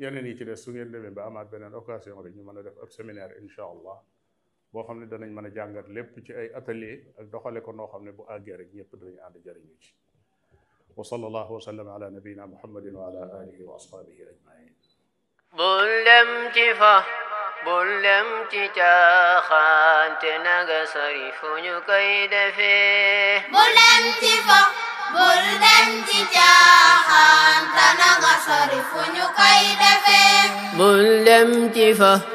yeneen yi ci des su ngeen demee ba amaat beneen occasion rek ñu mën a def ab séminaire incha allah boo xam ne danañ mën a jàngat lépp ci ay atelier ak doxale ko noo xam ne bu àggee rek ñëpp danañ ànd jariñu ci wa sallallahu wa sallam ala nabiyina muhammadin wa ala alihi wa ashabihi ajmain bul dem ci fa bul dem ci caaxaan te naga sori fu ñu koy defee bul dem ci fa bul dem ci caaxaan te naga sori fu ñu koy defee bul dem ci fa